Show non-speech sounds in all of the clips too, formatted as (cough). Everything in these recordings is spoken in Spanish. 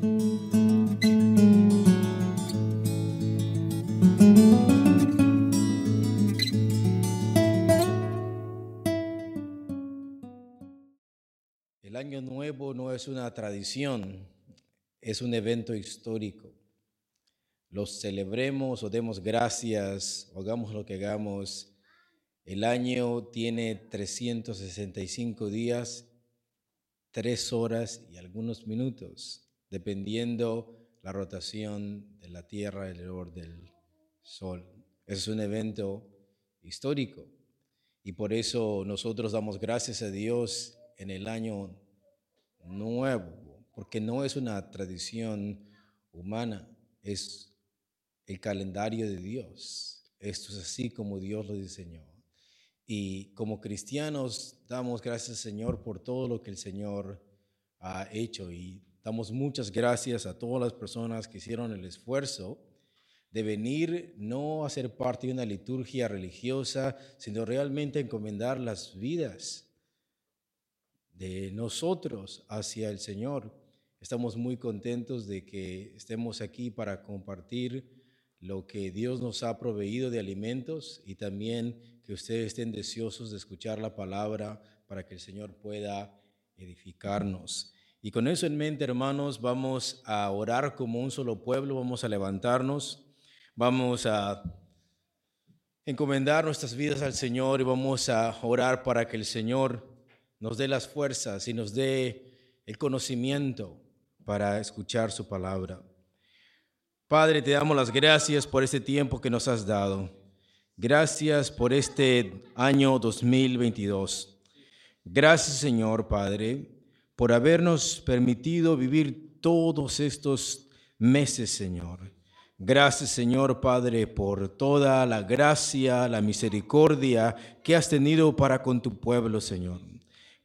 El año nuevo no es una tradición, es un evento histórico. Los celebremos o demos gracias o hagamos lo que hagamos. El año tiene 365 días, 3 horas y algunos minutos, dependiendo la rotación de la Tierra alrededor del Sol. Es un evento histórico y por eso nosotros damos gracias a Dios en el año nuevo, porque no es una tradición humana, es el calendario de Dios. Esto es así como Dios lo diseñó. Y como cristianos damos gracias al Señor por todo lo que el Señor ha hecho y damos muchas gracias a todas las personas que hicieron el esfuerzo de venir no a ser parte de una liturgia religiosa, sino realmente encomendar las vidas de nosotros hacia el Señor. Estamos muy contentos de que estemos aquí para compartir lo que Dios nos ha proveído de alimentos y también que ustedes estén deseosos de escuchar la palabra para que el Señor pueda edificarnos. Y con eso en mente, hermanos, vamos a orar como un solo pueblo, vamos a levantarnos, vamos a encomendar nuestras vidas al Señor y vamos a orar para que el Señor nos dé las fuerzas y nos dé el conocimiento para escuchar su palabra. Padre, te damos las gracias por este tiempo que nos has dado. Gracias por este año 2022. Gracias, Señor Padre, por habernos permitido vivir todos estos meses, Señor. Gracias, Señor Padre, por toda la gracia, la misericordia que has tenido para con tu pueblo, Señor.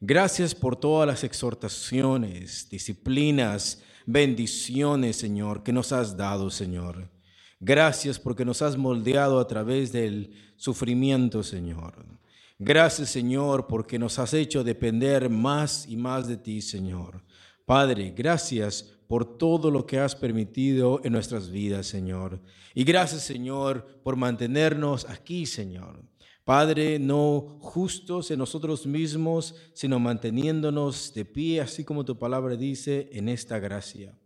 Gracias por todas las exhortaciones, disciplinas, bendiciones, Señor, que nos has dado, Señor. Gracias porque nos has moldeado a través del sufrimiento, Señor. Gracias, Señor, porque nos has hecho depender más y más de ti, Señor. Padre, gracias por todo lo que has permitido en nuestras vidas, Señor. Y gracias, Señor, por mantenernos aquí, Señor. Padre, no justos en nosotros mismos, sino manteniéndonos de pie, así como tu palabra dice, en esta gracia.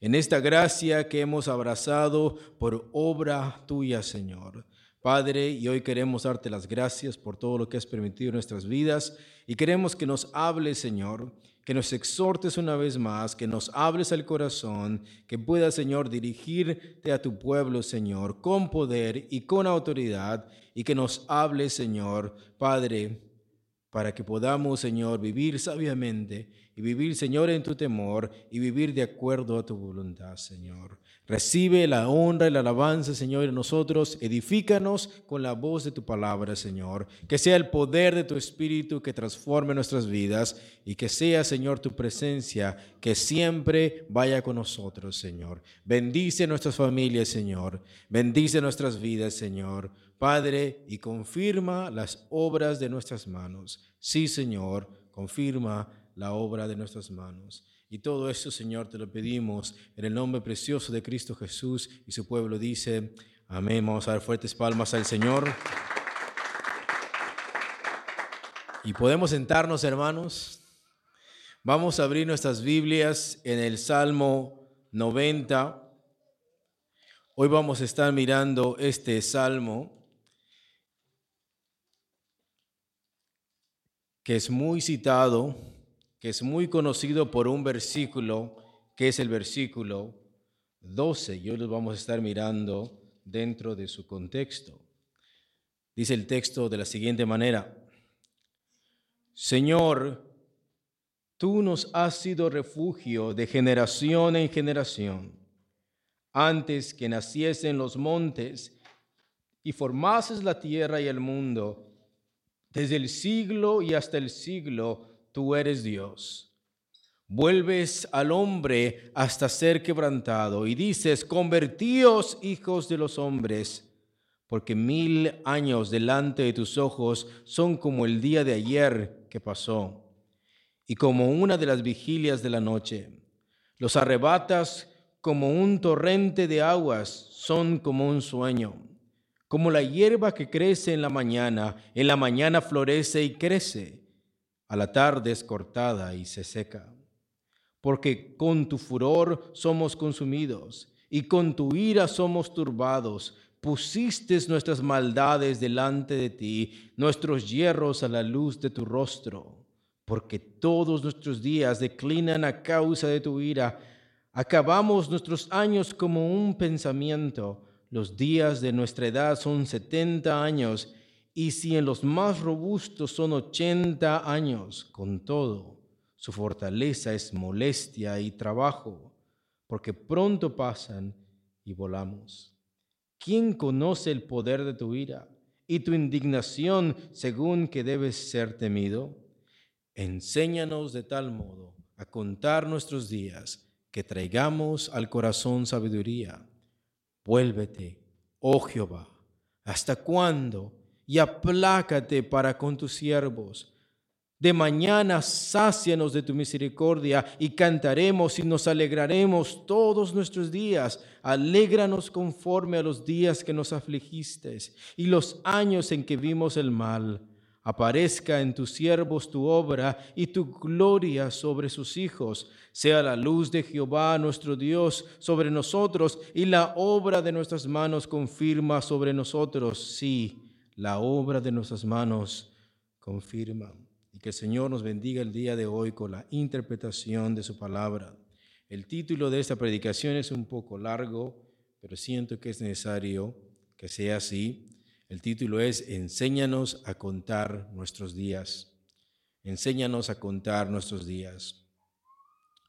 En esta gracia que hemos abrazado por obra tuya, Señor. Padre, y hoy queremos darte las gracias por todo lo que has permitido en nuestras vidas y queremos que nos hables, Señor, que nos exhortes una vez más, que nos hables al corazón, que puedas, Señor, dirigirte a tu pueblo, Señor, con poder y con autoridad y que nos hable, Señor, Padre, para que podamos, Señor, vivir sabiamente y vivir, Señor, en tu temor y vivir de acuerdo a tu voluntad, Señor. Recibe la honra y la alabanza, Señor, en nosotros. Edifícanos con la voz de tu palabra, Señor. Que sea el poder de tu Espíritu que transforme nuestras vidas y que sea, Señor, tu presencia que siempre vaya con nosotros, Señor. Bendice nuestras familias, Señor. Bendice nuestras vidas, Señor. Padre, y confirma las obras de nuestras manos. Sí, Señor, confirma la obra de nuestras manos. Y todo esto, Señor, te lo pedimos en el nombre precioso de Cristo Jesús. Y su pueblo dice, amén. Vamos a dar fuertes palmas al Señor. Y podemos sentarnos, hermanos. Vamos a abrir nuestras Biblias en el Salmo 90. Hoy vamos a estar mirando este salmo. que es muy citado, que es muy conocido por un versículo, que es el versículo 12. Y hoy lo vamos a estar mirando dentro de su contexto. Dice el texto de la siguiente manera, Señor, tú nos has sido refugio de generación en generación. Antes que naciesen los montes y formases la tierra y el mundo, desde el siglo y hasta el siglo, tú eres Dios. Vuelves al hombre hasta ser quebrantado y dices, convertíos hijos de los hombres, porque mil años delante de tus ojos son como el día de ayer que pasó y como una de las vigilias de la noche. Los arrebatas como un torrente de aguas, son como un sueño. Como la hierba que crece en la mañana, en la mañana florece y crece, a la tarde es cortada y se seca. Porque con tu furor somos consumidos y con tu ira somos turbados. Pusiste nuestras maldades delante de ti, nuestros hierros a la luz de tu rostro porque todos nuestros días declinan a causa de tu ira. Acabamos nuestros años como un pensamiento. Los días de nuestra edad son setenta años, y si en los más robustos son ochenta años, con todo, su fortaleza es molestia y trabajo, porque pronto pasan y volamos. ¿Quién conoce el poder de tu ira y tu indignación según que debes ser temido? Enséñanos de tal modo a contar nuestros días que traigamos al corazón sabiduría. Vuélvete, oh Jehová, ¿hasta cuándo? Y aplácate para con tus siervos. De mañana sácianos de tu misericordia y cantaremos y nos alegraremos todos nuestros días. Alégranos conforme a los días que nos afligiste y los años en que vimos el mal aparezca en tus siervos tu obra y tu gloria sobre sus hijos. Sea la luz de Jehová nuestro Dios sobre nosotros y la obra de nuestras manos confirma sobre nosotros. Sí, la obra de nuestras manos confirma. Y que el Señor nos bendiga el día de hoy con la interpretación de su palabra. El título de esta predicación es un poco largo, pero siento que es necesario que sea así. El título es Enséñanos a contar nuestros días. Enséñanos a contar nuestros días.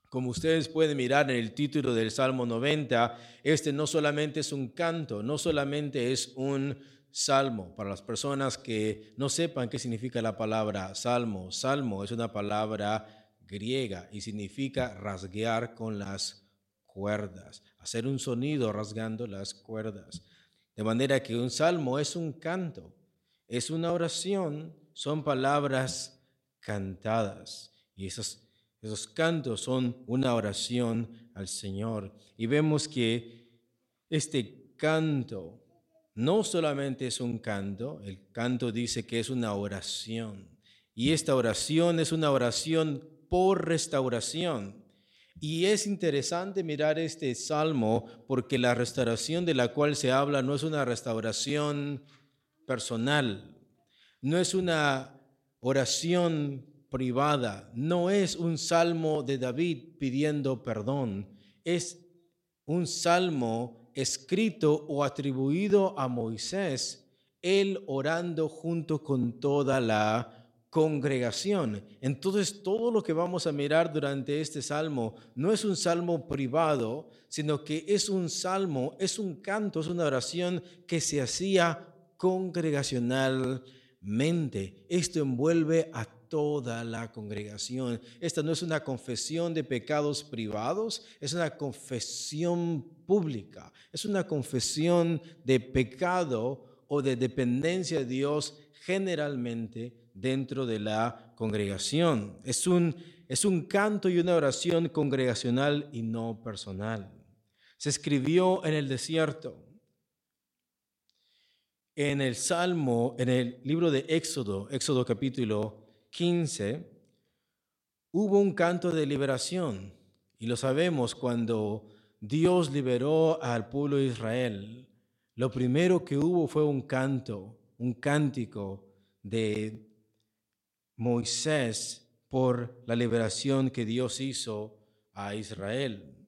Como ustedes pueden mirar en el título del Salmo 90, este no solamente es un canto, no solamente es un salmo. Para las personas que no sepan qué significa la palabra salmo, salmo es una palabra griega y significa rasguear con las cuerdas, hacer un sonido rasgando las cuerdas. De manera que un salmo es un canto, es una oración, son palabras cantadas. Y esos, esos cantos son una oración al Señor. Y vemos que este canto no solamente es un canto, el canto dice que es una oración. Y esta oración es una oración por restauración. Y es interesante mirar este salmo porque la restauración de la cual se habla no es una restauración personal, no es una oración privada, no es un salmo de David pidiendo perdón, es un salmo escrito o atribuido a Moisés, él orando junto con toda la congregación. Entonces, todo lo que vamos a mirar durante este salmo no es un salmo privado, sino que es un salmo, es un canto, es una oración que se hacía congregacionalmente. Esto envuelve a toda la congregación. Esta no es una confesión de pecados privados, es una confesión pública, es una confesión de pecado o de dependencia de Dios generalmente dentro de la congregación. Es un, es un canto y una oración congregacional y no personal. Se escribió en el desierto. En el Salmo, en el libro de Éxodo, Éxodo capítulo 15, hubo un canto de liberación. Y lo sabemos cuando Dios liberó al pueblo de Israel. Lo primero que hubo fue un canto, un cántico de Moisés por la liberación que Dios hizo a Israel.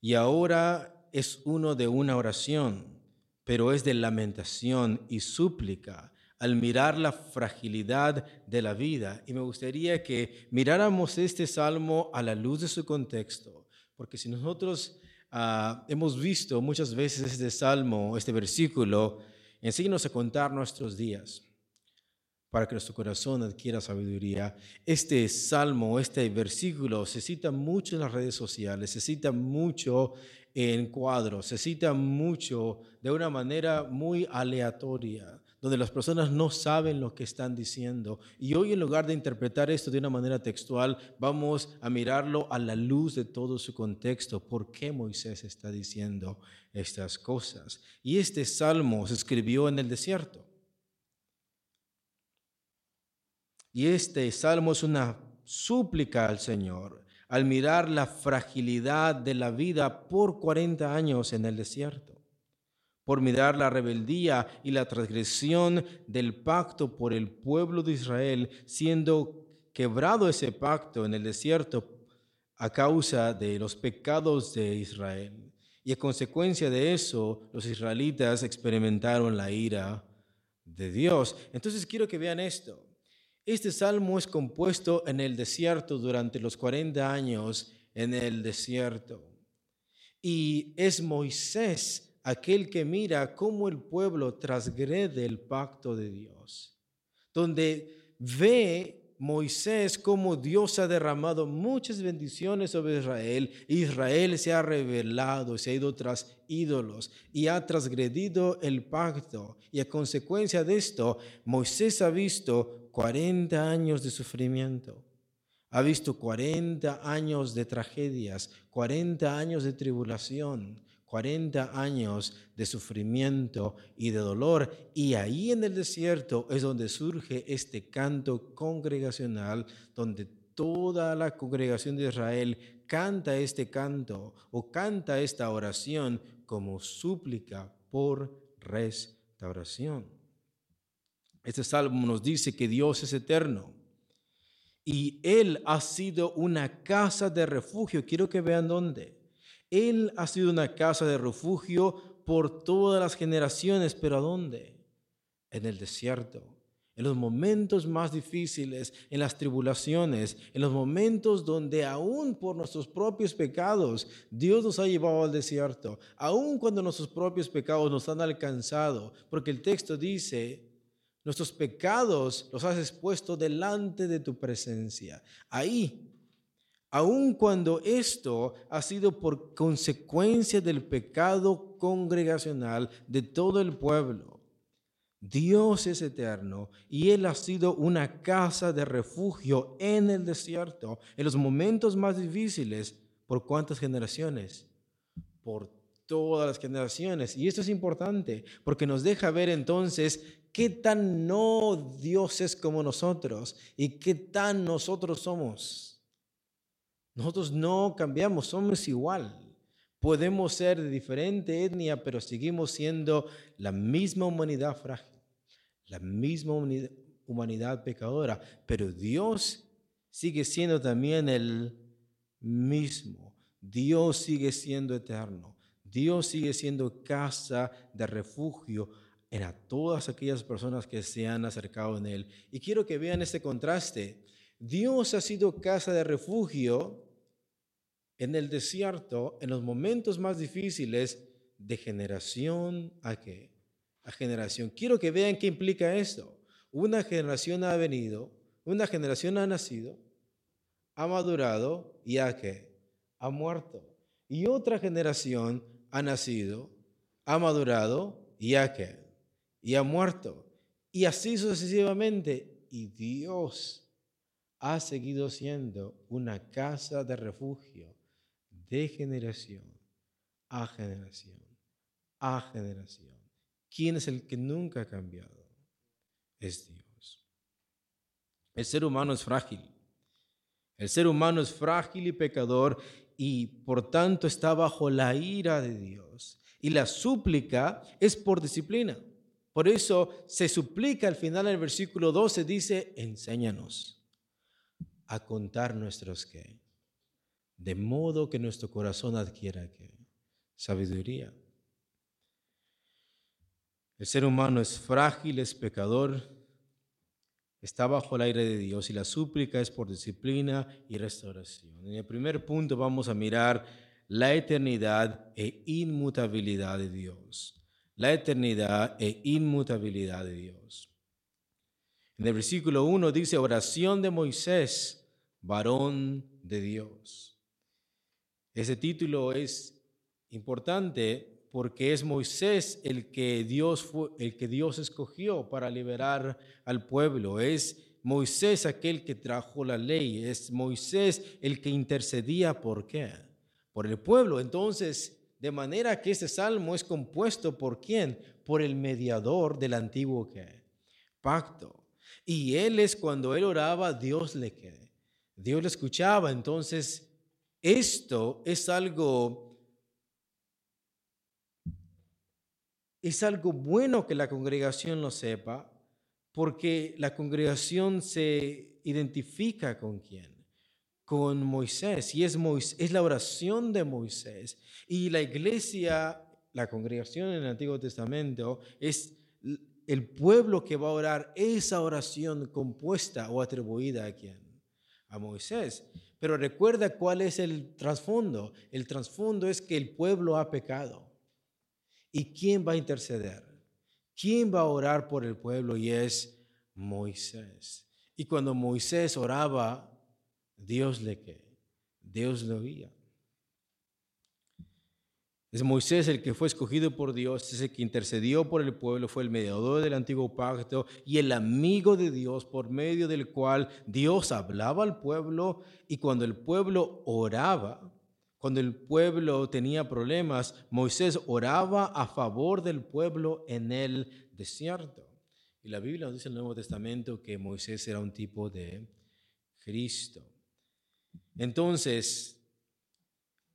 Y ahora es uno de una oración, pero es de lamentación y súplica al mirar la fragilidad de la vida. Y me gustaría que miráramos este salmo a la luz de su contexto, porque si nosotros ah, hemos visto muchas veces este salmo, este versículo, enséñanos a contar nuestros días para que nuestro corazón adquiera sabiduría. Este salmo, este versículo se cita mucho en las redes sociales, se cita mucho en cuadros, se cita mucho de una manera muy aleatoria, donde las personas no saben lo que están diciendo. Y hoy en lugar de interpretar esto de una manera textual, vamos a mirarlo a la luz de todo su contexto. ¿Por qué Moisés está diciendo estas cosas? Y este salmo se escribió en el desierto. Y este salmo es una súplica al Señor al mirar la fragilidad de la vida por 40 años en el desierto por mirar la rebeldía y la transgresión del pacto por el pueblo de Israel, siendo quebrado ese pacto en el desierto a causa de los pecados de Israel. Y a consecuencia de eso, los israelitas experimentaron la ira de Dios. Entonces quiero que vean esto. Este salmo es compuesto en el desierto durante los 40 años en el desierto. Y es Moisés aquel que mira cómo el pueblo transgrede el pacto de Dios, donde ve Moisés cómo Dios ha derramado muchas bendiciones sobre Israel, Israel se ha revelado, se ha ido tras ídolos y ha transgredido el pacto. Y a consecuencia de esto, Moisés ha visto 40 años de sufrimiento. Ha visto 40 años de tragedias, 40 años de tribulación, 40 años de sufrimiento y de dolor. Y ahí en el desierto es donde surge este canto congregacional, donde toda la congregación de Israel canta este canto o canta esta oración como súplica por restauración. Este salmo nos dice que Dios es eterno y Él ha sido una casa de refugio. Quiero que vean dónde. Él ha sido una casa de refugio por todas las generaciones, pero ¿a dónde? En el desierto, en los momentos más difíciles, en las tribulaciones, en los momentos donde aún por nuestros propios pecados Dios nos ha llevado al desierto, aún cuando nuestros propios pecados nos han alcanzado, porque el texto dice, nuestros pecados los has expuesto delante de tu presencia. Ahí aun cuando esto ha sido por consecuencia del pecado congregacional de todo el pueblo. Dios es eterno y Él ha sido una casa de refugio en el desierto, en los momentos más difíciles. ¿Por cuántas generaciones? Por todas las generaciones. Y esto es importante porque nos deja ver entonces qué tan no Dios es como nosotros y qué tan nosotros somos. Nosotros no cambiamos, somos igual. Podemos ser de diferente etnia, pero seguimos siendo la misma humanidad frágil, la misma humanidad pecadora, pero Dios sigue siendo también el mismo. Dios sigue siendo eterno. Dios sigue siendo casa de refugio en a todas aquellas personas que se han acercado en Él. Y quiero que vean este contraste. Dios ha sido casa de refugio en el desierto, en los momentos más difíciles, de generación a qué? A generación. Quiero que vean qué implica esto. Una generación ha venido, una generación ha nacido, ha madurado y a qué? Ha muerto. Y otra generación ha nacido, ha madurado y a qué? Y ha muerto. Y así sucesivamente. Y Dios ha seguido siendo una casa de refugio de generación a generación a generación. ¿Quién es el que nunca ha cambiado? Es Dios. El ser humano es frágil. El ser humano es frágil y pecador y por tanto está bajo la ira de Dios. Y la súplica es por disciplina. Por eso se suplica al final del versículo 12, dice, enséñanos a contar nuestros qué de modo que nuestro corazón adquiera sabiduría. El ser humano es frágil, es pecador, está bajo el aire de Dios y la súplica es por disciplina y restauración. En el primer punto vamos a mirar la eternidad e inmutabilidad de Dios. La eternidad e inmutabilidad de Dios. En el versículo 1 dice oración de Moisés, varón de Dios. Ese título es importante porque es Moisés el que Dios el que Dios escogió para liberar al pueblo. Es Moisés aquel que trajo la ley. Es Moisés el que intercedía por qué? Por el pueblo. Entonces, de manera que este salmo es compuesto por quién? Por el mediador del antiguo pacto. Y él es cuando él oraba, Dios le quede. Dios le escuchaba. Entonces, esto es algo es algo bueno que la congregación lo sepa, porque la congregación se identifica con quién, con Moisés, y es, Moisés, es la oración de Moisés. Y la iglesia, la congregación en el Antiguo Testamento, es el pueblo que va a orar esa oración compuesta o atribuida a quién? A Moisés. Pero recuerda cuál es el trasfondo. El trasfondo es que el pueblo ha pecado. ¿Y quién va a interceder? ¿Quién va a orar por el pueblo? Y es Moisés. Y cuando Moisés oraba, Dios le Dios lo oía. Es Moisés el que fue escogido por Dios, es el que intercedió por el pueblo, fue el mediador del antiguo pacto y el amigo de Dios por medio del cual Dios hablaba al pueblo y cuando el pueblo oraba, cuando el pueblo tenía problemas, Moisés oraba a favor del pueblo en el desierto. Y la Biblia nos dice en el Nuevo Testamento que Moisés era un tipo de Cristo. Entonces,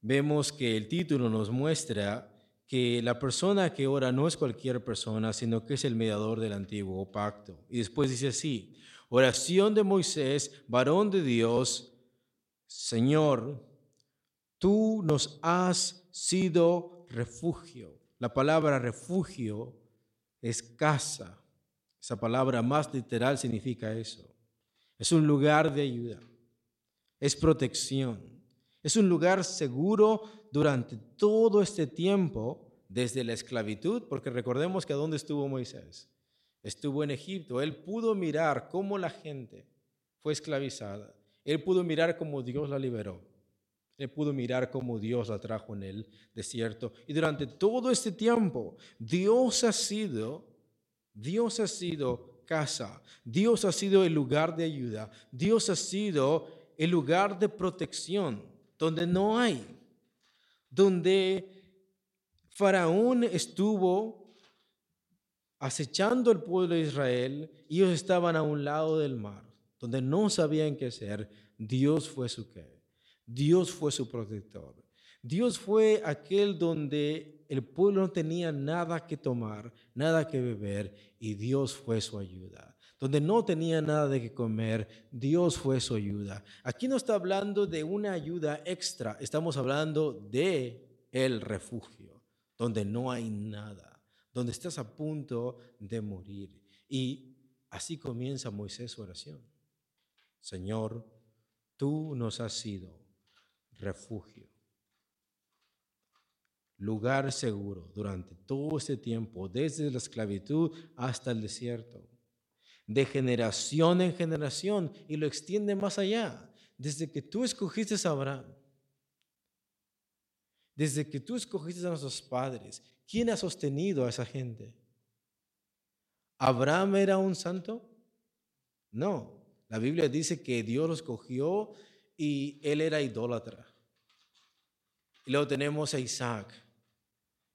vemos que el título nos muestra que la persona que ora no es cualquier persona, sino que es el mediador del antiguo pacto. Y después dice así, oración de Moisés, varón de Dios, Señor, Tú nos has sido refugio. La palabra refugio es casa. Esa palabra más literal significa eso. Es un lugar de ayuda. Es protección. Es un lugar seguro durante todo este tiempo, desde la esclavitud, porque recordemos que a dónde estuvo Moisés. Estuvo en Egipto. Él pudo mirar cómo la gente fue esclavizada. Él pudo mirar cómo Dios la liberó. Él pudo mirar cómo Dios la trajo en el desierto. Y durante todo este tiempo, Dios ha sido, Dios ha sido casa, Dios ha sido el lugar de ayuda, Dios ha sido el lugar de protección, donde no hay, donde Faraón estuvo acechando al pueblo de Israel y ellos estaban a un lado del mar, donde no sabían qué hacer, Dios fue su que Dios fue su protector. Dios fue aquel donde el pueblo no tenía nada que tomar, nada que beber, y Dios fue su ayuda. Donde no tenía nada de que comer, Dios fue su ayuda. Aquí no está hablando de una ayuda extra, estamos hablando de el refugio, donde no hay nada, donde estás a punto de morir. Y así comienza Moisés su oración. Señor, tú nos has sido refugio, lugar seguro durante todo este tiempo, desde la esclavitud hasta el desierto, de generación en generación y lo extiende más allá, desde que tú escogiste a Abraham, desde que tú escogiste a nuestros padres, ¿quién ha sostenido a esa gente? ¿Abraham era un santo? No, la Biblia dice que Dios lo escogió y él era idólatra. Y luego tenemos a Isaac.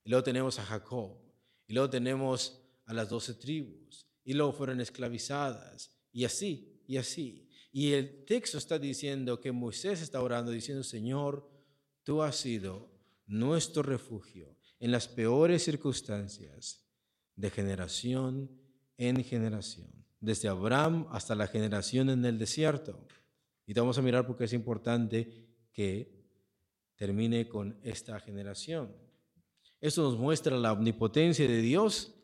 Y luego tenemos a Jacob. Y luego tenemos a las doce tribus. Y luego fueron esclavizadas. Y así, y así. Y el texto está diciendo que Moisés está orando diciendo, Señor, tú has sido nuestro refugio en las peores circunstancias de generación en generación, desde Abraham hasta la generación en el desierto. Y vamos a mirar porque es importante que termine con esta generación. Esto nos muestra la omnipotencia de Dios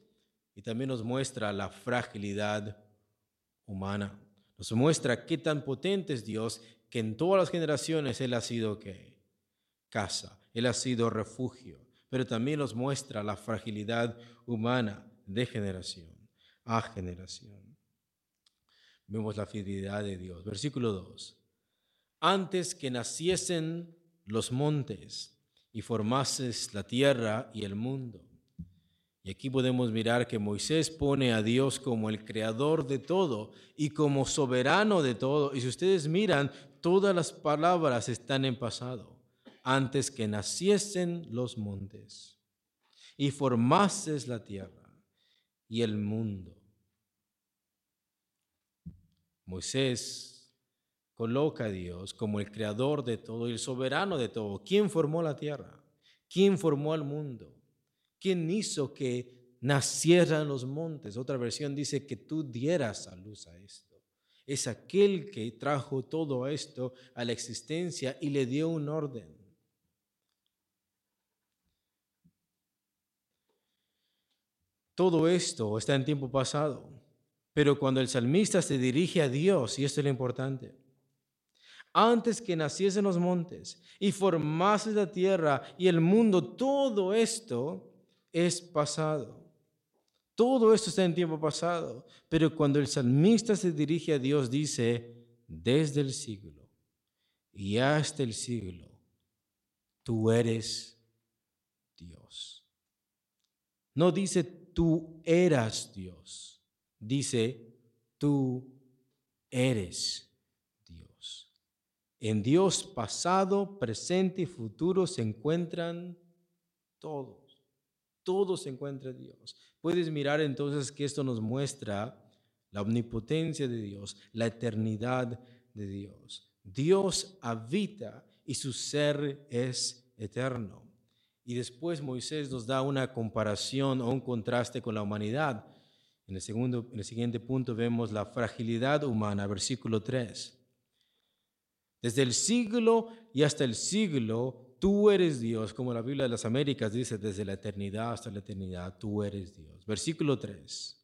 y también nos muestra la fragilidad humana. Nos muestra qué tan potente es Dios que en todas las generaciones Él ha sido ¿qué? casa, Él ha sido refugio, pero también nos muestra la fragilidad humana de generación a generación. Vemos la fidelidad de Dios. Versículo 2. Antes que naciesen los montes y formases la tierra y el mundo. Y aquí podemos mirar que Moisés pone a Dios como el creador de todo y como soberano de todo. Y si ustedes miran, todas las palabras están en pasado, antes que naciesen los montes y formases la tierra y el mundo. Moisés coloca a Dios como el creador de todo y el soberano de todo. ¿Quién formó la tierra? ¿Quién formó el mundo? ¿Quién hizo que nacieran los montes? Otra versión dice que tú dieras a luz a esto. Es aquel que trajo todo esto a la existencia y le dio un orden. Todo esto está en tiempo pasado, pero cuando el salmista se dirige a Dios, y esto es lo importante, antes que naciesen los montes y formase la tierra y el mundo, todo esto es pasado. Todo esto está en tiempo pasado, pero cuando el salmista se dirige a Dios dice, desde el siglo y hasta el siglo, tú eres Dios. No dice tú eras Dios, dice tú eres Dios. En Dios pasado, presente y futuro se encuentran todos todo se encuentra en Dios. Puedes mirar entonces que esto nos muestra la omnipotencia de Dios, la eternidad de Dios. Dios habita y su ser es eterno. Y después Moisés nos da una comparación o un contraste con la humanidad. En el, segundo, en el siguiente punto vemos la fragilidad humana, versículo 3. Desde el siglo y hasta el siglo Tú eres Dios, como la Biblia de las Américas dice, desde la eternidad hasta la eternidad, tú eres Dios. Versículo 3.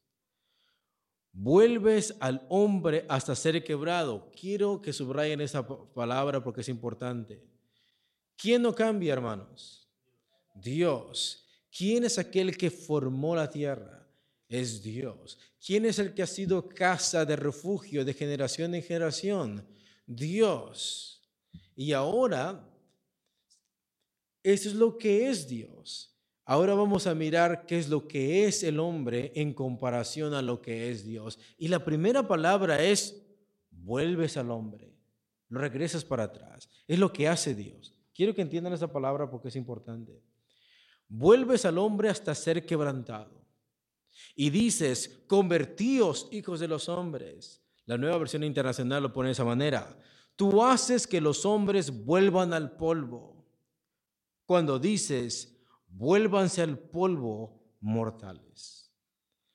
Vuelves al hombre hasta ser quebrado. Quiero que subrayen esa palabra porque es importante. ¿Quién no cambia, hermanos? Dios. ¿Quién es aquel que formó la tierra? Es Dios. ¿Quién es el que ha sido casa de refugio de generación en generación? Dios. Y ahora eso es lo que es Dios. Ahora vamos a mirar qué es lo que es el hombre en comparación a lo que es Dios. Y la primera palabra es, vuelves al hombre, lo regresas para atrás. Es lo que hace Dios. Quiero que entiendan esa palabra porque es importante. Vuelves al hombre hasta ser quebrantado. Y dices, convertíos hijos de los hombres. La nueva versión internacional lo pone de esa manera. Tú haces que los hombres vuelvan al polvo cuando dices, vuélvanse al polvo mortales.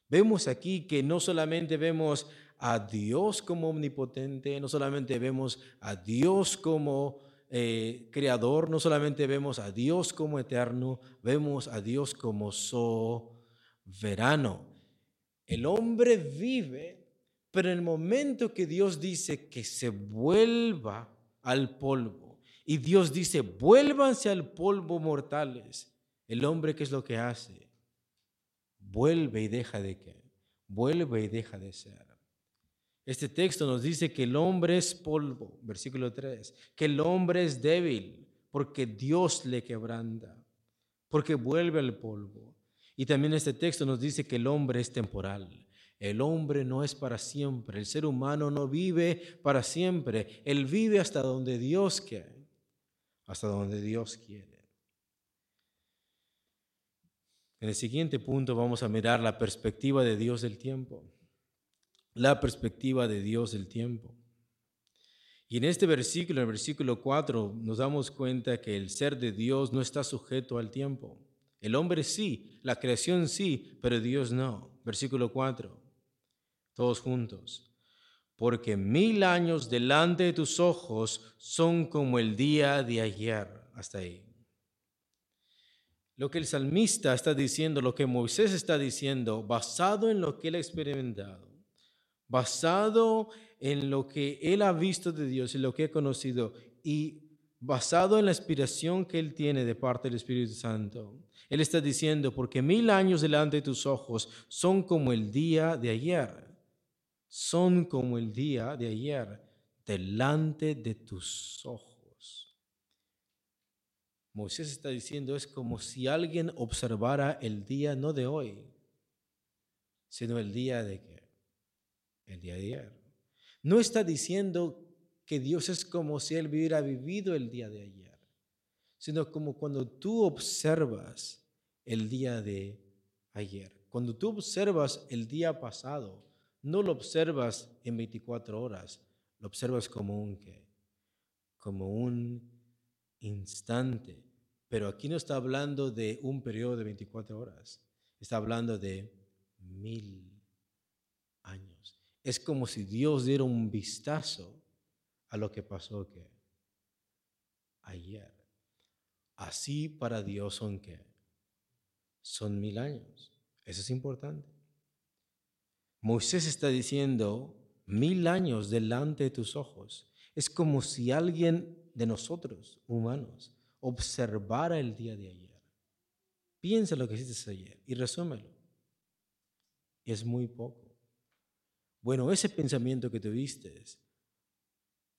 Vemos aquí que no solamente vemos a Dios como omnipotente, no solamente vemos a Dios como eh, creador, no solamente vemos a Dios como eterno, vemos a Dios como soberano. El hombre vive, pero en el momento que Dios dice que se vuelva al polvo, y Dios dice, vuélvanse al polvo mortales. El hombre, ¿qué es lo que hace? Vuelve y deja de qué? Vuelve y deja de ser. Este texto nos dice que el hombre es polvo, versículo 3, que el hombre es débil porque Dios le quebranta, porque vuelve al polvo. Y también este texto nos dice que el hombre es temporal. El hombre no es para siempre, el ser humano no vive para siempre, él vive hasta donde Dios quiere hasta donde Dios quiere. En el siguiente punto vamos a mirar la perspectiva de Dios del tiempo. La perspectiva de Dios del tiempo. Y en este versículo, en el versículo 4, nos damos cuenta que el ser de Dios no está sujeto al tiempo. El hombre sí, la creación sí, pero Dios no. Versículo 4, todos juntos porque mil años delante de tus ojos son como el día de ayer. Hasta ahí. Lo que el salmista está diciendo, lo que Moisés está diciendo, basado en lo que él ha experimentado, basado en lo que él ha visto de Dios y lo que ha conocido, y basado en la inspiración que él tiene de parte del Espíritu Santo. Él está diciendo, porque mil años delante de tus ojos son como el día de ayer son como el día de ayer delante de tus ojos. Moisés está diciendo es como si alguien observara el día no de hoy, sino el día de qué? El día de ayer. No está diciendo que Dios es como si Él hubiera vivido el día de ayer, sino como cuando tú observas el día de ayer. Cuando tú observas el día pasado, no lo observas en 24 horas, lo observas como un qué? Como un instante. Pero aquí no está hablando de un periodo de 24 horas, está hablando de mil años. Es como si Dios diera un vistazo a lo que pasó ayer. Así para Dios son que son mil años. Eso es importante. Moisés está diciendo, mil años delante de tus ojos. Es como si alguien de nosotros, humanos, observara el día de ayer. Piensa lo que hiciste ayer y resúmelo. Es muy poco. Bueno, ese pensamiento que tuviste,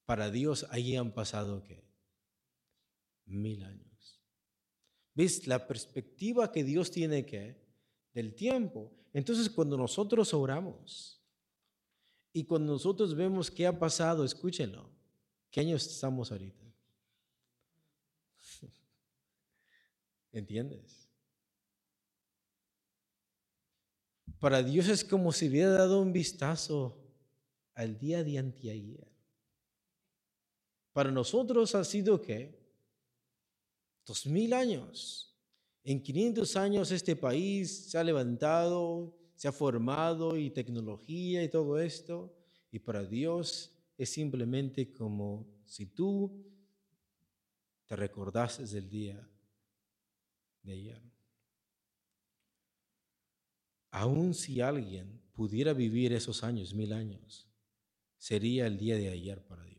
para Dios ahí han pasado qué? Mil años. ¿Ves la perspectiva que Dios tiene que del tiempo? Entonces cuando nosotros oramos y cuando nosotros vemos qué ha pasado, escúchenlo. ¿Qué años estamos ahorita? (laughs) ¿Entiendes? Para Dios es como si hubiera dado un vistazo al día de anteayer. Para nosotros ha sido que dos mil años. En 500 años este país se ha levantado, se ha formado y tecnología y todo esto. Y para Dios es simplemente como si tú te recordases del día de ayer. Aun si alguien pudiera vivir esos años, mil años, sería el día de ayer para Dios.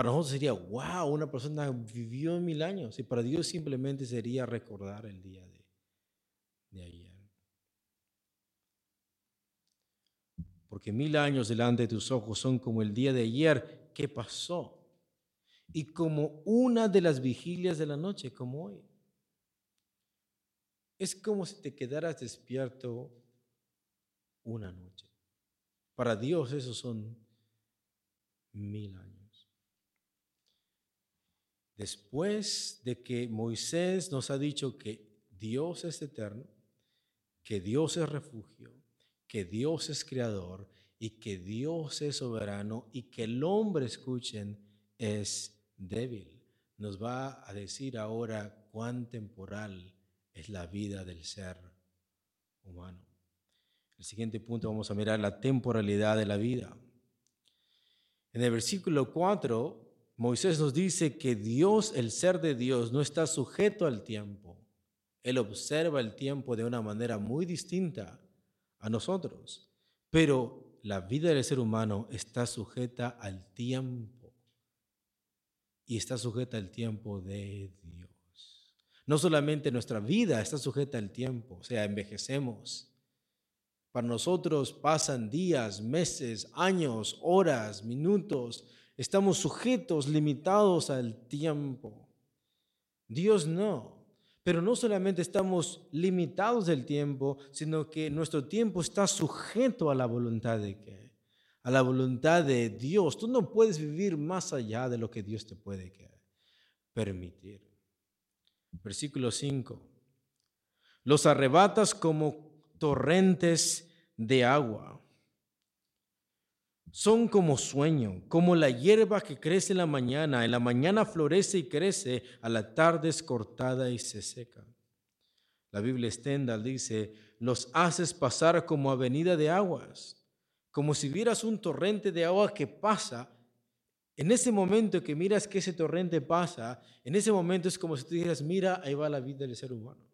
Para nosotros sería, wow, una persona vivió mil años. Y para Dios simplemente sería recordar el día de, ayer. Porque mil años delante de tus ojos son como el día de ayer que pasó. Y como una de las vigilias de la noche, como hoy. Es como si te quedaras despierto una noche. Para Dios esos son mil años. Después de que Moisés nos ha dicho que Dios es eterno, que Dios es refugio, que Dios es creador y que Dios es soberano y que el hombre, escuchen, es débil. Nos va a decir ahora cuán temporal es la vida del ser humano. El siguiente punto vamos a mirar la temporalidad de la vida. En el versículo 4, Moisés nos dice que Dios, el ser de Dios, no está sujeto al tiempo. Él observa el tiempo de una manera muy distinta a nosotros. Pero la vida del ser humano está sujeta al tiempo y está sujeta al tiempo de Dios. No solamente nuestra vida está sujeta al tiempo, o sea, envejecemos. Para nosotros pasan días, meses, años, horas, minutos. Estamos sujetos, limitados al tiempo. Dios no. Pero no solamente estamos limitados del tiempo, sino que nuestro tiempo está sujeto a la voluntad de qué? A la voluntad de Dios. Tú no puedes vivir más allá de lo que Dios te puede permitir. Versículo 5. Los arrebatas como torrentes de agua. Son como sueño, como la hierba que crece en la mañana. En la mañana florece y crece, a la tarde es cortada y se seca. La Biblia Stendhal dice, los haces pasar como avenida de aguas, como si vieras un torrente de agua que pasa en ese momento que miras que ese torrente pasa, en ese momento es como si tú dijeras, mira, ahí va la vida del ser humano.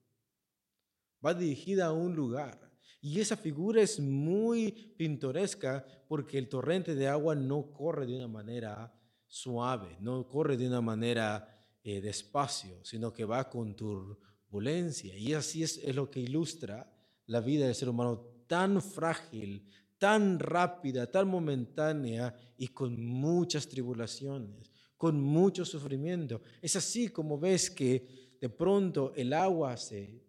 Va dirigida a un lugar. Y esa figura es muy pintoresca porque el torrente de agua no corre de una manera suave, no corre de una manera eh, despacio, sino que va con turbulencia. Y así es, es lo que ilustra la vida del ser humano tan frágil, tan rápida, tan momentánea y con muchas tribulaciones, con mucho sufrimiento. Es así como ves que de pronto el agua se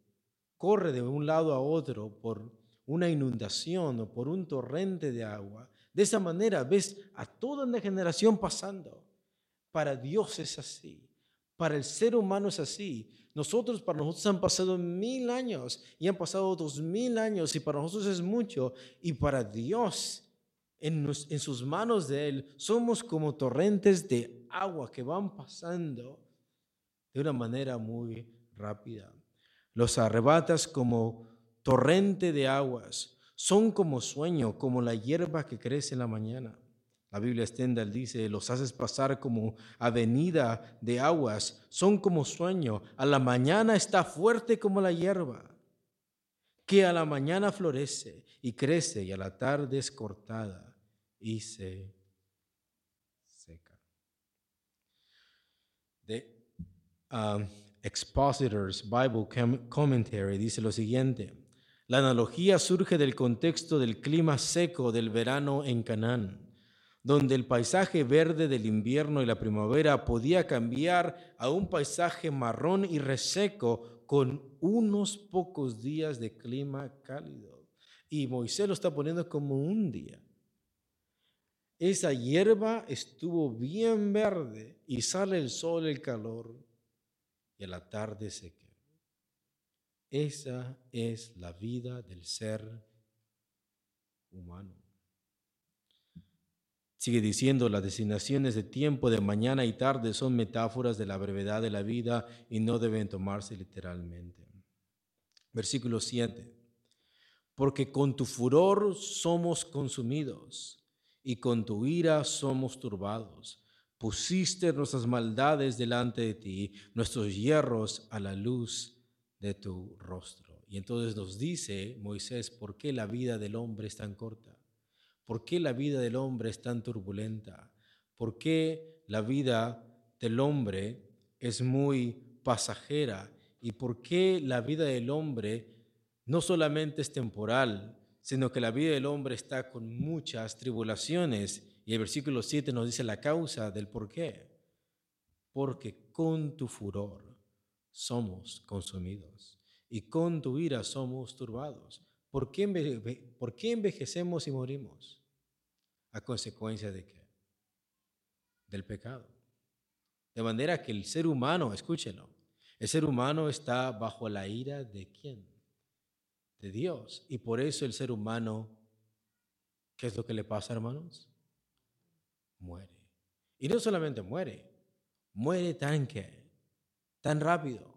corre de un lado a otro por una inundación o por un torrente de agua. De esa manera ves a toda una generación pasando. Para Dios es así. Para el ser humano es así. Nosotros, para nosotros han pasado mil años y han pasado dos mil años y para nosotros es mucho. Y para Dios, en, en sus manos de Él, somos como torrentes de agua que van pasando de una manera muy rápida. Los arrebatas como torrente de aguas, son como sueño, como la hierba que crece en la mañana. La Biblia Stendhal dice, los haces pasar como avenida de aguas, son como sueño, a la mañana está fuerte como la hierba, que a la mañana florece y crece y a la tarde es cortada y se seca. The um, Expositor's Bible Commentary dice lo siguiente, la analogía surge del contexto del clima seco del verano en Canaán donde el paisaje verde del invierno y la primavera podía cambiar a un paisaje marrón y reseco con unos pocos días de clima cálido. Y Moisés lo está poniendo como un día. Esa hierba estuvo bien verde y sale el sol, el calor, y la tarde se queda. Esa es la vida del ser humano. Sigue diciendo, las designaciones de tiempo de mañana y tarde son metáforas de la brevedad de la vida y no deben tomarse literalmente. Versículo 7. Porque con tu furor somos consumidos y con tu ira somos turbados. Pusiste nuestras maldades delante de ti, nuestros hierros a la luz de tu rostro. Y entonces nos dice Moisés, ¿por qué la vida del hombre es tan corta? ¿Por qué la vida del hombre es tan turbulenta? ¿Por qué la vida del hombre es muy pasajera? ¿Y por qué la vida del hombre no solamente es temporal, sino que la vida del hombre está con muchas tribulaciones? Y el versículo 7 nos dice la causa del por qué. Porque con tu furor somos consumidos y con tu ira somos turbados. ¿Por qué, envejecemos y morimos? ¿A consecuencia de qué? Del pecado. De manera que el ser humano, escúchelo, el ser humano está bajo la ira de quién? De Dios. Y por eso el ser humano, ¿qué es lo que le pasa, hermanos? Muere. Y no solamente muere, muere tan que, tan rápido.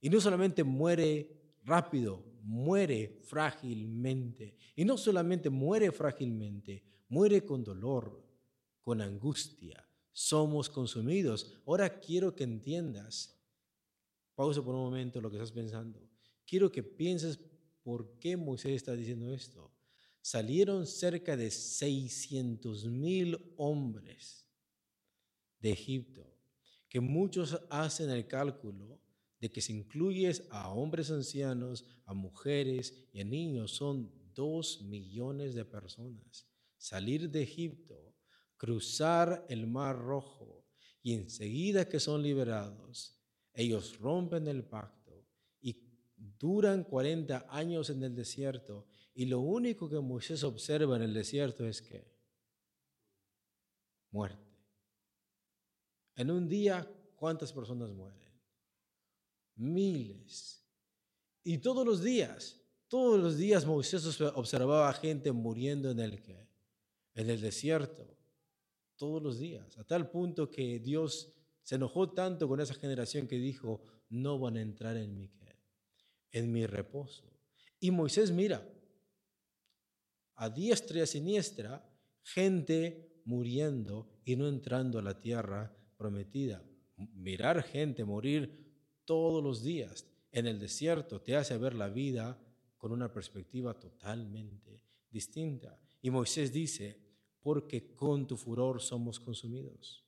Y no solamente muere rápido, muere frágilmente. Y no solamente muere frágilmente, muere con dolor, con angustia. Somos consumidos. Ahora quiero que entiendas, pausa por un momento lo que estás pensando. Quiero que pienses por qué Moisés está diciendo esto. Salieron cerca de 600 mil hombres de Egipto, que muchos hacen el cálculo de que si incluyes a hombres ancianos, a mujeres y a niños, son dos millones de personas. Salir de Egipto, cruzar el Mar Rojo y enseguida que son liberados, ellos rompen el pacto y duran 40 años en el desierto. Y lo único que Moisés observa en el desierto es que muerte. En un día, ¿cuántas personas mueren? miles. Y todos los días, todos los días Moisés observaba gente muriendo en el, en el desierto. Todos los días, a tal punto que Dios se enojó tanto con esa generación que dijo, no van a entrar en mi, en mi reposo. Y Moisés mira, a diestra y a siniestra, gente muriendo y no entrando a la tierra prometida. Mirar gente morir todos los días en el desierto te hace ver la vida con una perspectiva totalmente distinta. Y Moisés dice, porque con tu furor somos consumidos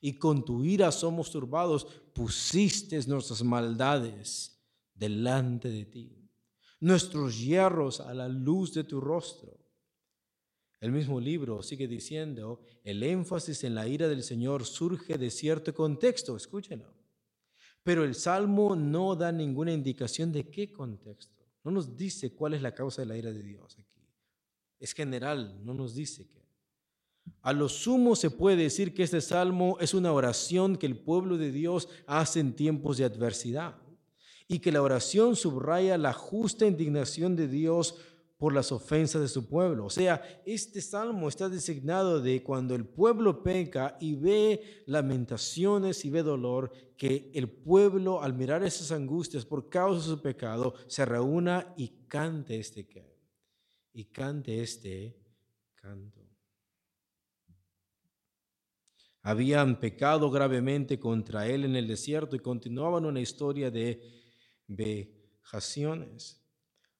y con tu ira somos turbados, pusiste nuestras maldades delante de ti, nuestros hierros a la luz de tu rostro. El mismo libro sigue diciendo, el énfasis en la ira del Señor surge de cierto contexto, escúchenlo. Pero el Salmo no da ninguna indicación de qué contexto. No nos dice cuál es la causa de la ira de Dios aquí. Es general, no nos dice qué. A lo sumo se puede decir que este salmo es una oración que el pueblo de Dios hace en tiempos de adversidad y que la oración subraya la justa indignación de Dios por las ofensas de su pueblo. O sea, este salmo está designado de cuando el pueblo peca y ve lamentaciones y ve dolor, que el pueblo al mirar esas angustias por causa de su pecado se reúna y cante este y cante este canto. Habían pecado gravemente contra él en el desierto y continuaban una historia de vejaciones.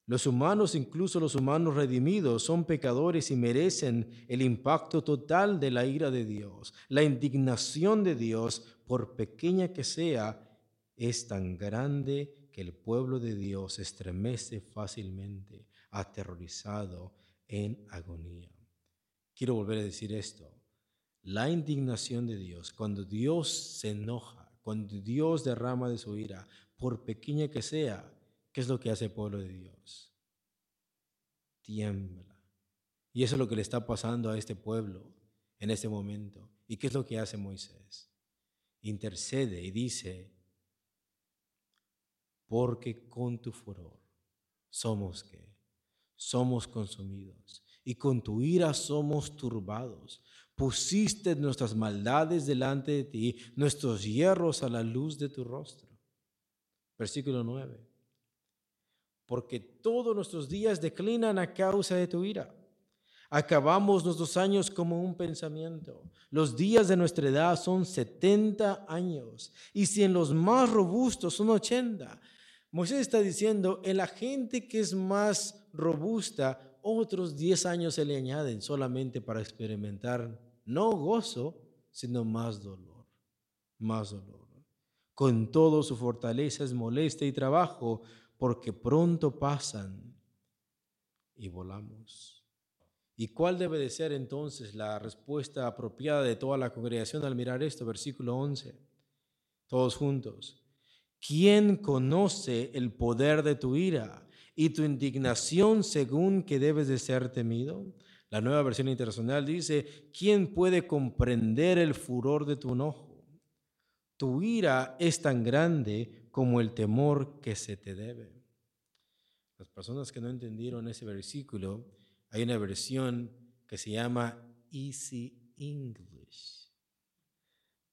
Los humanos, incluso los humanos redimidos, son pecadores y merecen el impacto total de la ira de Dios. La indignación de Dios, por pequeña que sea, es tan grande que el pueblo de Dios estremece fácilmente, aterrorizado, en agonía. Quiero volver a decir esto. La indignación de Dios, cuando Dios se enoja, cuando Dios derrama de su ira, por pequeña que sea, ¿qué es lo que hace el pueblo de Dios? Tiembla. Y eso es lo que le está pasando a este pueblo en este momento. ¿Y qué es lo que hace Moisés? Intercede y dice, porque con tu furor somos que somos consumidos y con tu ira somos turbados. Pusiste nuestras maldades delante de ti, nuestros hierros a la luz de tu rostro. Versículo 9. Porque todos nuestros días declinan a causa de tu ira. Acabamos nuestros años como un pensamiento. Los días de nuestra edad son 70 años. Y si en los más robustos son 80. Moisés está diciendo, en la gente que es más robusta, otros 10 años se le añaden solamente para experimentar no gozo, sino más dolor. Más dolor. Con todo su fortaleza es molestia y trabajo, porque pronto pasan y volamos. ¿Y cuál debe de ser entonces la respuesta apropiada de toda la congregación al mirar esto? Versículo 11. Todos juntos. ¿Quién conoce el poder de tu ira y tu indignación según que debes de ser temido? La nueva versión internacional dice, ¿quién puede comprender el furor de tu enojo? Tu ira es tan grande como el temor que se te debe. Las personas que no entendieron ese versículo, hay una versión que se llama Easy English.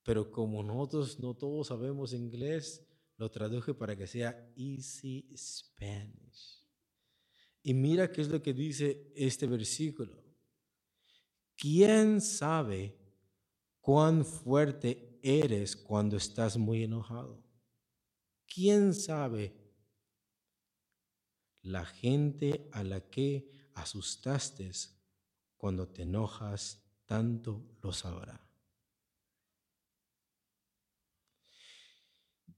Pero como nosotros no todos sabemos inglés, lo traduje para que sea Easy Spanish. Y mira qué es lo que dice este versículo. ¿Quién sabe cuán fuerte eres cuando estás muy enojado? ¿Quién sabe? La gente a la que asustaste cuando te enojas tanto lo sabrá.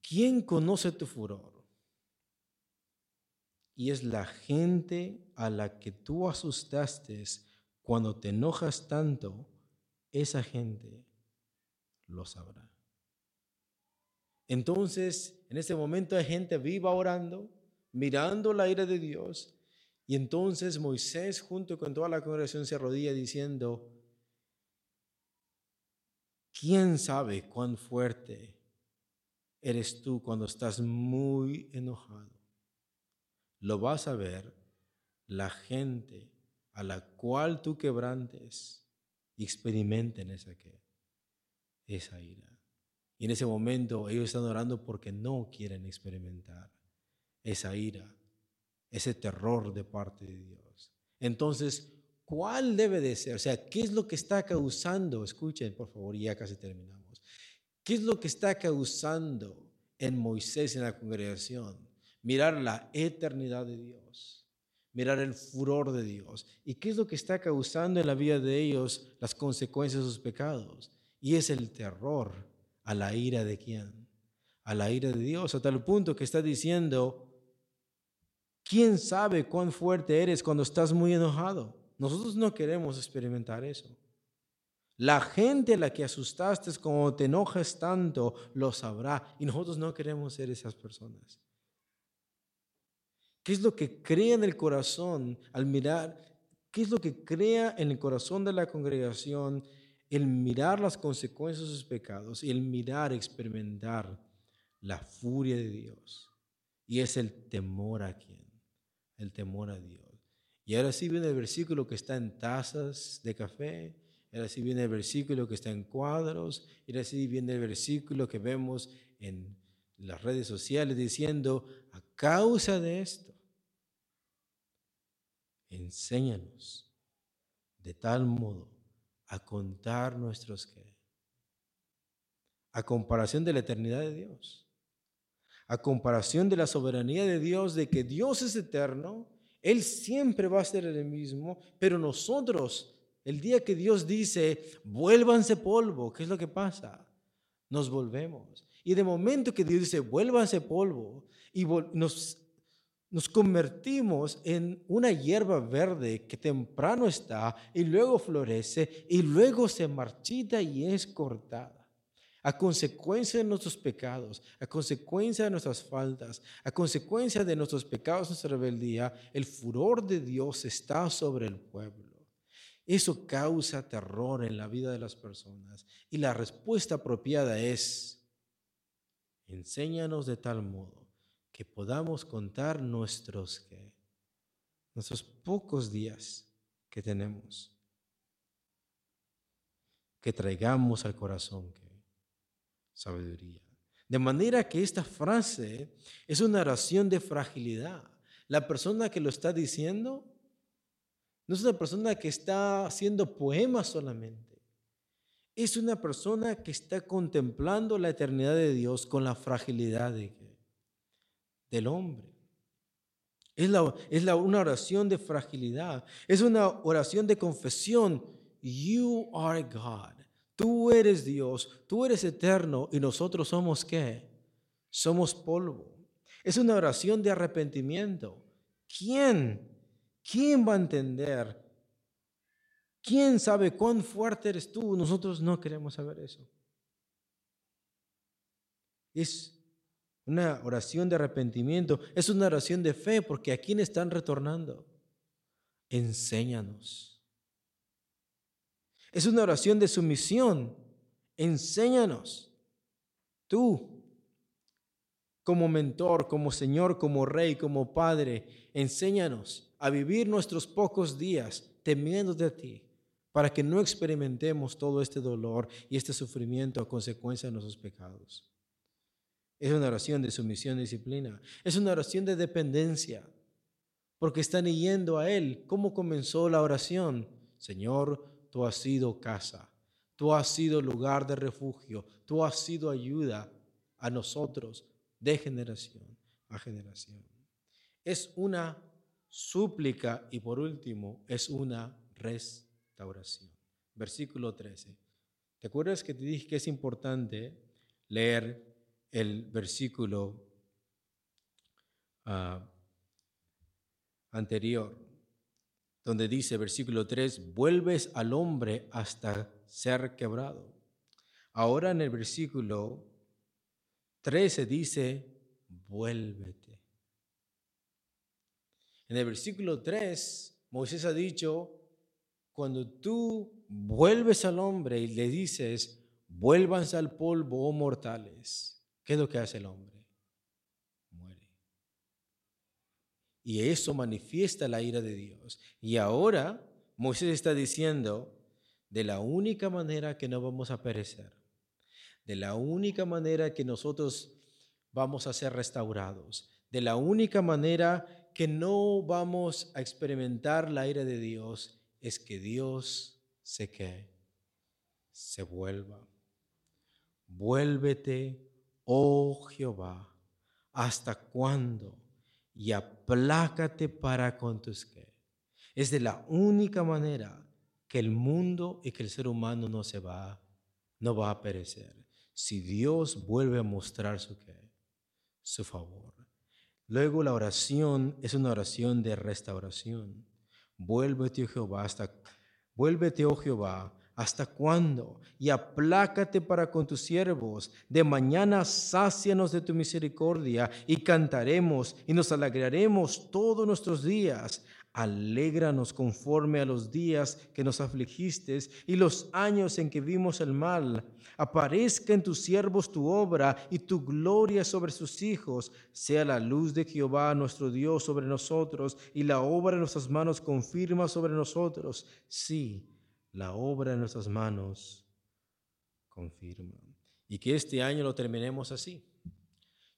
¿Quién conoce tu furor? Y es la gente a la que tú asustaste cuando te enojas tanto, esa gente lo sabrá. Entonces, en ese momento hay gente viva orando, mirando la ira de Dios, y entonces Moisés junto con toda la congregación se arrodilla diciendo, ¿quién sabe cuán fuerte eres tú cuando estás muy enojado? Lo vas a ver la gente a la cual tú quebrantes y experimenten esa esa ira. Y en ese momento ellos están orando porque no quieren experimentar esa ira, ese terror de parte de Dios. Entonces, ¿cuál debe de ser? O sea, ¿qué es lo que está causando? Escuchen, por favor, ya casi terminamos. ¿Qué es lo que está causando en Moisés en la congregación? Mirar la eternidad de Dios, mirar el furor de Dios. ¿Y qué es lo que está causando en la vida de ellos las consecuencias de sus pecados? Y es el terror a la ira de quién? A la ira de Dios, a tal punto que está diciendo, ¿quién sabe cuán fuerte eres cuando estás muy enojado? nosotros no queremos experimentar eso. La gente a la que asustaste como te enojas tanto lo sabrá y nosotros no queremos ser esas personas. ¿Qué es lo que crea en el corazón al mirar? ¿Qué es lo que crea en el corazón de la congregación el mirar las consecuencias de sus pecados el mirar, experimentar la furia de Dios? Y es el temor a quién? El temor a Dios. Y ahora sí viene el versículo que está en tazas de café, ahora sí viene el versículo que está en cuadros, y ahora sí viene el versículo que vemos en las redes sociales diciendo, a causa de esto, enséñanos de tal modo a contar nuestros que, a comparación de la eternidad de Dios, a comparación de la soberanía de Dios, de que Dios es eterno, Él siempre va a ser el mismo, pero nosotros, el día que Dios dice, vuélvanse polvo, ¿qué es lo que pasa? Nos volvemos. Y de momento que Dios dice, vuélvanse polvo, y nos nos convertimos en una hierba verde que temprano está y luego florece y luego se marchita y es cortada. A consecuencia de nuestros pecados, a consecuencia de nuestras faltas, a consecuencia de nuestros pecados, nuestra rebeldía, el furor de Dios está sobre el pueblo. Eso causa terror en la vida de las personas y la respuesta apropiada es, enséñanos de tal modo que podamos contar nuestros, nuestros pocos días que tenemos, que traigamos al corazón sabiduría. De manera que esta frase es una oración de fragilidad. La persona que lo está diciendo no es una persona que está haciendo poemas solamente. Es una persona que está contemplando la eternidad de Dios con la fragilidad de, del hombre. Es, la, es la, una oración de fragilidad. Es una oración de confesión. You are God. Tú eres Dios. Tú eres eterno. Y nosotros somos qué? Somos polvo. Es una oración de arrepentimiento. ¿Quién? ¿Quién va a entender? ¿Quién sabe cuán fuerte eres tú? Nosotros no queremos saber eso. Es una oración de arrepentimiento, es una oración de fe, porque ¿a quién están retornando? Enséñanos. Es una oración de sumisión. Enséñanos. Tú, como mentor, como Señor, como Rey, como Padre, enséñanos a vivir nuestros pocos días temiendo de ti, para que no experimentemos todo este dolor y este sufrimiento a consecuencia de nuestros pecados. Es una oración de sumisión y disciplina. Es una oración de dependencia. Porque están yendo a Él. ¿Cómo comenzó la oración? Señor, tú has sido casa. Tú has sido lugar de refugio. Tú has sido ayuda a nosotros de generación a generación. Es una súplica y por último es una restauración. Versículo 13. ¿Te acuerdas que te dije que es importante leer el versículo ah, anterior, donde dice, versículo 3, vuelves al hombre hasta ser quebrado. Ahora en el versículo 13 dice, vuélvete. En el versículo 3, Moisés ha dicho, cuando tú vuelves al hombre y le dices, vuélvanse al polvo, oh mortales, ¿Qué es lo que hace el hombre? Muere. Y eso manifiesta la ira de Dios. Y ahora Moisés está diciendo, de la única manera que no vamos a perecer, de la única manera que nosotros vamos a ser restaurados, de la única manera que no vamos a experimentar la ira de Dios, es que Dios se que se vuelva. Vuélvete oh Jehová, ¿hasta cuándo? Y aplácate para con tus que. Es de la única manera que el mundo y que el ser humano no se va, no va a perecer. Si Dios vuelve a mostrar su que, su favor. Luego la oración es una oración de restauración, Vuélvete, oh Jehová, hasta vuélvete, oh Jehová, ¿Hasta cuándo? Y aplácate para con tus siervos. De mañana sácianos de tu misericordia y cantaremos y nos alegraremos todos nuestros días. Alégranos conforme a los días que nos afligiste y los años en que vimos el mal. Aparezca en tus siervos tu obra y tu gloria sobre sus hijos. Sea la luz de Jehová nuestro Dios sobre nosotros y la obra de nuestras manos confirma sobre nosotros. Sí la obra de nuestras manos confirma. Y que este año lo terminemos así.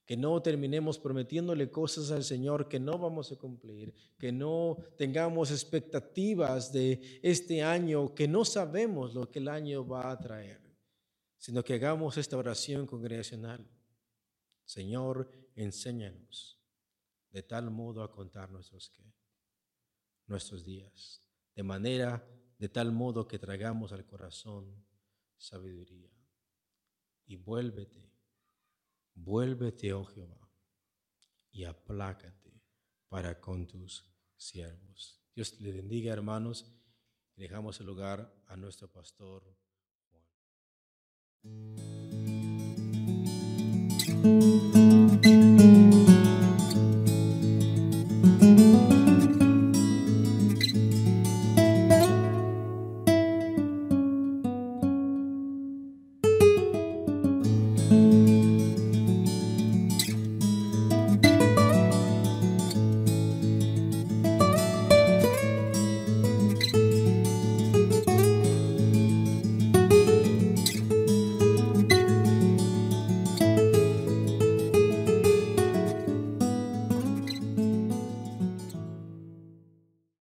Que no terminemos prometiéndole cosas al Señor que no vamos a cumplir. Que no tengamos expectativas de este año que no sabemos lo que el año va a traer. Sino que hagamos esta oración congregacional. Señor, enséñanos de tal modo a contar nuestros, nuestros días. De manera de tal modo que tragamos al corazón sabiduría. Y vuélvete, vuélvete, oh Jehová, y aplácate para con tus siervos. Dios le bendiga, hermanos, y dejamos el lugar a nuestro pastor Juan.